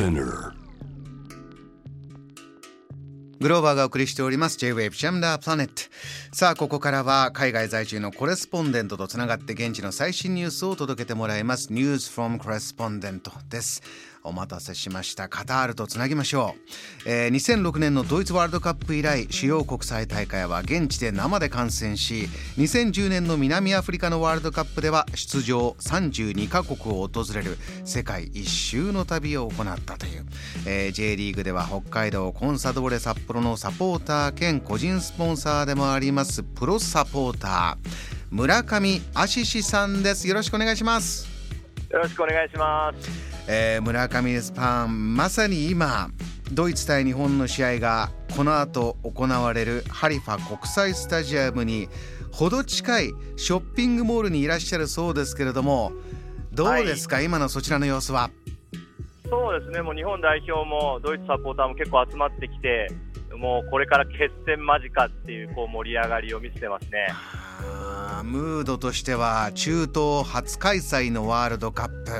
Spinner グローバーがお送りしております。J-Wave ジャムダープラネットさあここからは海外在住のコレスポンデントとつながって現地の最新ニュースを届けてもらいます。News from Correspondent です。お待たせしました。カタールとつなぎましょう、えー、2006年のドイツワールドカップ以来主要国際大会は現地で生で観戦し2010年の南アフリカのワールドカップでは出場32カ国を訪れる世界一周の旅を行ったという、えー、J リーグでは北海道コンサドーレ札幌のサポーター兼個人スポンサーでもありますプロサポーター村上アシシさんです。よろしくお願いします。よろしくお願いします。えー、村上スパンまさに今ドイツ対日本の試合がこの後行われるハリファ国際スタジアムにほど近いショッピングモールにいらっしゃるそうですけれどもどうですか、はい、今のそちらの様子は？そうですね。もう日本代表もドイツサポーターも結構集まってきてもうこれから決戦間近っていうこう盛り上がりを見せてますね。ムードとしては中東初開催のワールドカップ、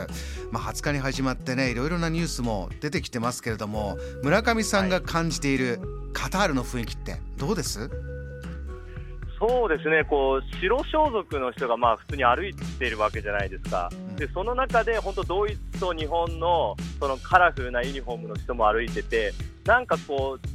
まあ、20日に始まってねいろいろなニュースも出てきてますけれども村上さんが感じているカタールの雰囲気ってどうです、そうですね。こう白装束の人がまあ普通に歩いているわけじゃないですか、うん、でその中で本当、ドイツと日本のそのカラフルなユニフォームの人も歩いてて、なんかこう、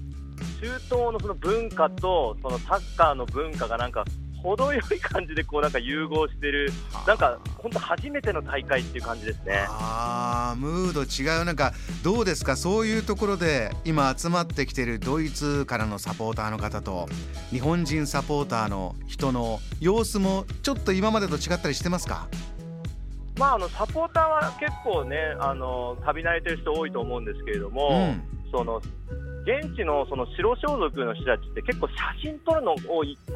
中東のその文化とそのサッカーの文化がなんか程よい感じでこうなんか融合してる、なんか本当初めての大会っていう感じですね。ああ、ムード違う、なんかどうですか、そういうところで今集まってきてるドイツからのサポーターの方と日本人サポーターの人の様子もちょっと今までと違ったりしてますか？まあ、あのサポーターは結構ねあの旅慣れてる人多いと思うんですけれども、うん、その現地のその白装束の人たちって結構写真撮るのを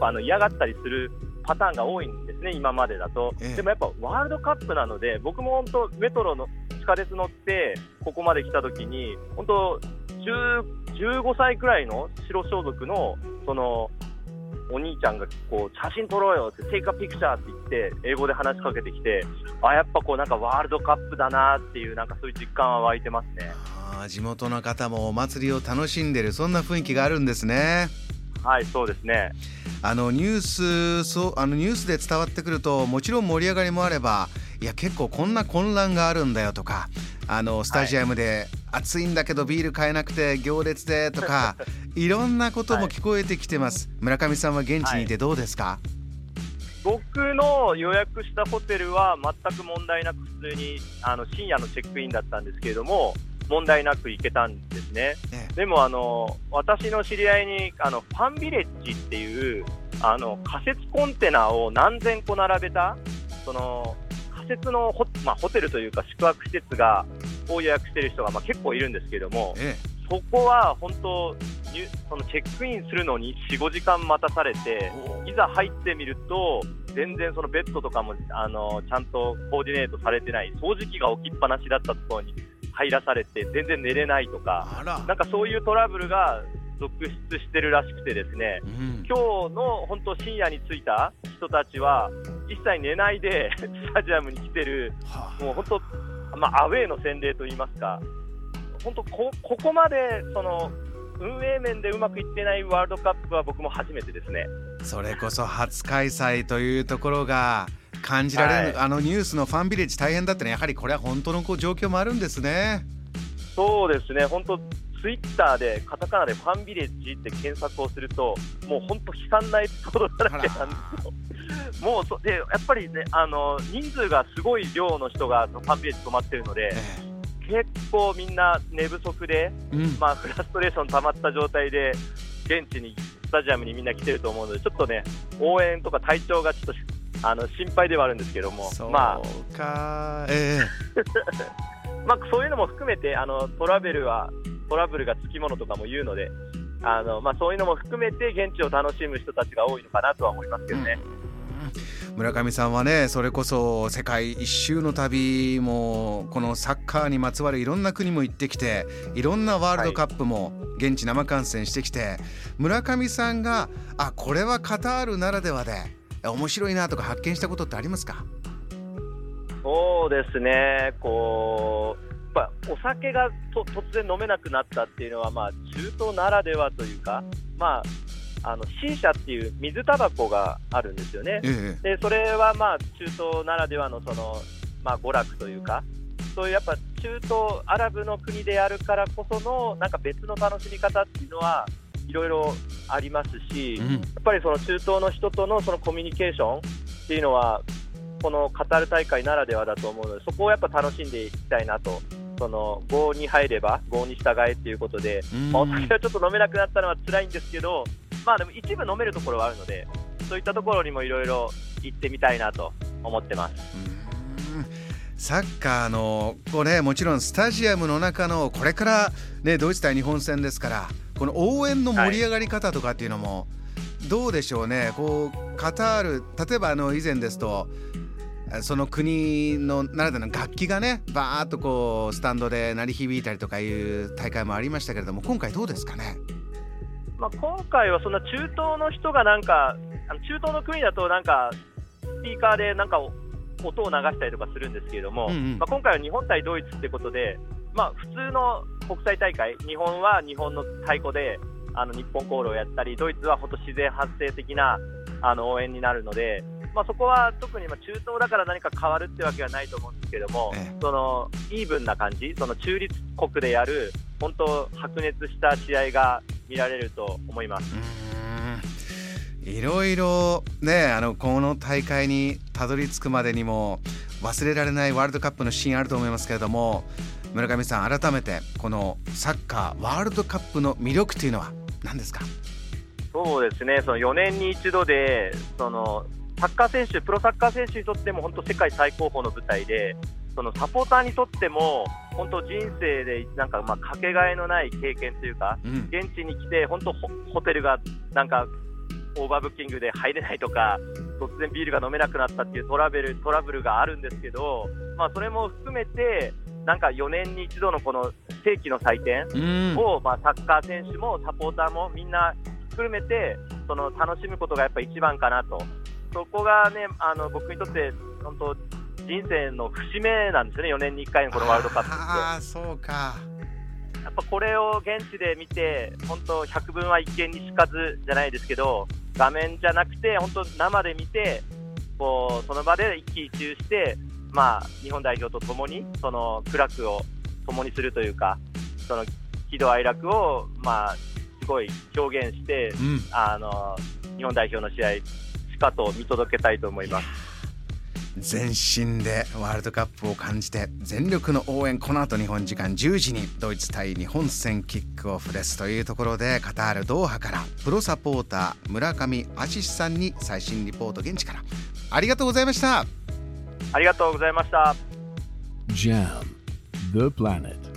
あの嫌がったりするパターンが多いんですね、今までだと。ええ、でもやっぱワールドカップなので、僕も本当、メトロの地下鉄乗って、ここまで来た時に、本当、15歳くらいの白装束のそのお兄ちゃんがこう写真撮ろうよって、テイクアピクチャーって言って、英語で話しかけてきて、あ、やっぱこうなんかワールドカップだなっていう、なんかそういう実感は湧いてますね。地元の方もお祭りを楽しんでるそんな雰囲気があるんですね。はいそうですねあのニュースそうあのニュースで伝わってくるともちろん盛り上がりもあればいや結構こんな混乱があるんだよとかあのスタジアムで暑いんだけどビール買えなくて行列でとか いろんなことも聞こえてきてます、はい、村上さんは現地にいてどうですか、はい、僕の予約したホテルは全く問題なく普通にあの深夜のチェックインだったんですけれども問題なく行けたんですね。ねでもあの私の知り合いにあのファンビレッジっていうあの仮設コンテナを何千個並べたその仮設のホ,、まあ、ホテルというか宿泊施設がを予約している人がまあ結構いるんですけれども、ええ、そこは本当そのチェックインするのに4、5時間待たされていざ入ってみると全然そのベッドとかもあのちゃんとコーディネートされてない。掃除機が置きっぱなしだったところに入らされて全然寝れないとかなんかそういうトラブルが続出してるらしくてですね、うん、今日の本当深夜に着いた人たちは一切寝ないで スタジアムに来てる、はあ、もう本当、まあ、アウェーの洗礼といいますか本当こここまでその運営面でうまくいってないワールドカップは僕も初めてですね。それこそ初開催というところが感じられる、はい、あのニュースのファンビレッジ大変だったねやはりこれは本当のこう状況もあるんですね。そうですね本当ツイッターでカタカナでファンビレッジって検索をするともう本当悲惨なエピソードだらけなんですよ。もうそでやっぱりねあの人数がすごい量の人がファンビレッジ泊まってるので、結構みんな寝不足で、うん、まあフラストレーション溜まった状態で現地にスタジアムにみんな来てると思うのでちょっとね応援とか体調がちょっとあの心配ではあるんですけども、まあ、えー、まあそういうのも含めてあのトラベルはトラブルがつきものとかも言うので、あのまあそういうのも含めて現地を楽しむ人たちが多いのかなとは思いますけどね。村上さんはねそれこそ世界一周の旅もこのサッカーにまつわるいろんな国も行ってきていろんなワールドカップも現地生観戦してきて、はい、村上さんがあこれはカタールならではで面白いなとか発見したことってありますか？そうですね。こうやっぱお酒がと突然飲めなくなったっていうのは、まあ、中東ならではというか、まあ、あの C 社っていう水タバコがあるんですよね、ええ、でそれはまあ中東ならではのその、まあ、娯楽というか、そういうやっぱ中東アラブの国であるからこそのなんか別の楽しみ方っていうのはいろいろありますし、うん、やっぱりその中東の人とのそのコミュニケーションっていうのはこのカタール大会ならではだと思うのでそこをやっぱ楽しんでいきたいなと。その5に入れば5に従えっていうことで、まあ、お酒はちょっと飲めなくなったのは辛いんですけど、まあ、でも一部飲めるところはあるのでそういったところにもいろいろ行ってみたいなと思ってます。サッカーのこれもちろんスタジアムの中のこれから、ね、ドイツ対日本戦ですからこの応援の盛り上がり方とかっていうのも、どうでしょうね。こうカタール例えばあの以前ですとその国のならではの楽器がねバーッとこうスタンドで鳴り響いたりとかいう大会もありましたけれども今回どうですかね、まあ、今回はそんな中東の人がなんか中東の国だとなんかスピーカーでなんか音を流したりとかするんですけれども、うんうん、まあ、今回は日本対ドイツってことで、まあ、普通の国際大会、日本は日本の太鼓であの日本コールをやったり、ドイツは本当自然発生的なあの応援になるので、まあ、そこは特にま中東だから何か変わるってわけはないと思うんですけども、ええ、そのイーブンな感じ、その中立国でやる本当白熱した試合が見られると思います。いろいろねあのこの大会にたどり着くまでにも忘れられないワールドカップのシーンあると思いますけれども村上さん改めてこのサッカーワールドカップの魅力というのは何ですか？そうですね。その4年に一度でそのサッカー選手プロサッカー選手にとっても本当世界最高峰の舞台でそのサポーターにとっても本当人生でなんかまあかけがえのない経験というか、うん、現地に来て本当ホテルがなんかオーバーブッキングで入れないとか、突然ビールが飲めなくなったっていうトラベルトラブルがあるんですけど、まあ、それも含めて、なんか4年に一度のこの世紀の祭典を、まあ、サッカー選手もサポーターもみんな含めてその楽しむことがやっぱ一番かなと、そこがねあの僕にとって本当人生の節目なんですよね、4年に1回のこのワールドカップって。あそうかやっぱこれを現地で見て、本当、百聞は一見にしかずじゃないですけど、画面じゃなくて、本当、生で見て、こうその場で一喜一憂して、まあ、日本代表と共に、その苦楽を共にするというか、その喜怒哀楽を、まあ、すごい表現して、うん、あの日本代表の試合、しかと見届けたいと思います。全身でワールドカップを感じて全力の応援この後日本時間10時にドイツ対日本戦キックオフですというところでカタールドーハからプロサポーター村上敦さんに最新リポート現地からありがとうございました。ありがとうございました。JAM The Planet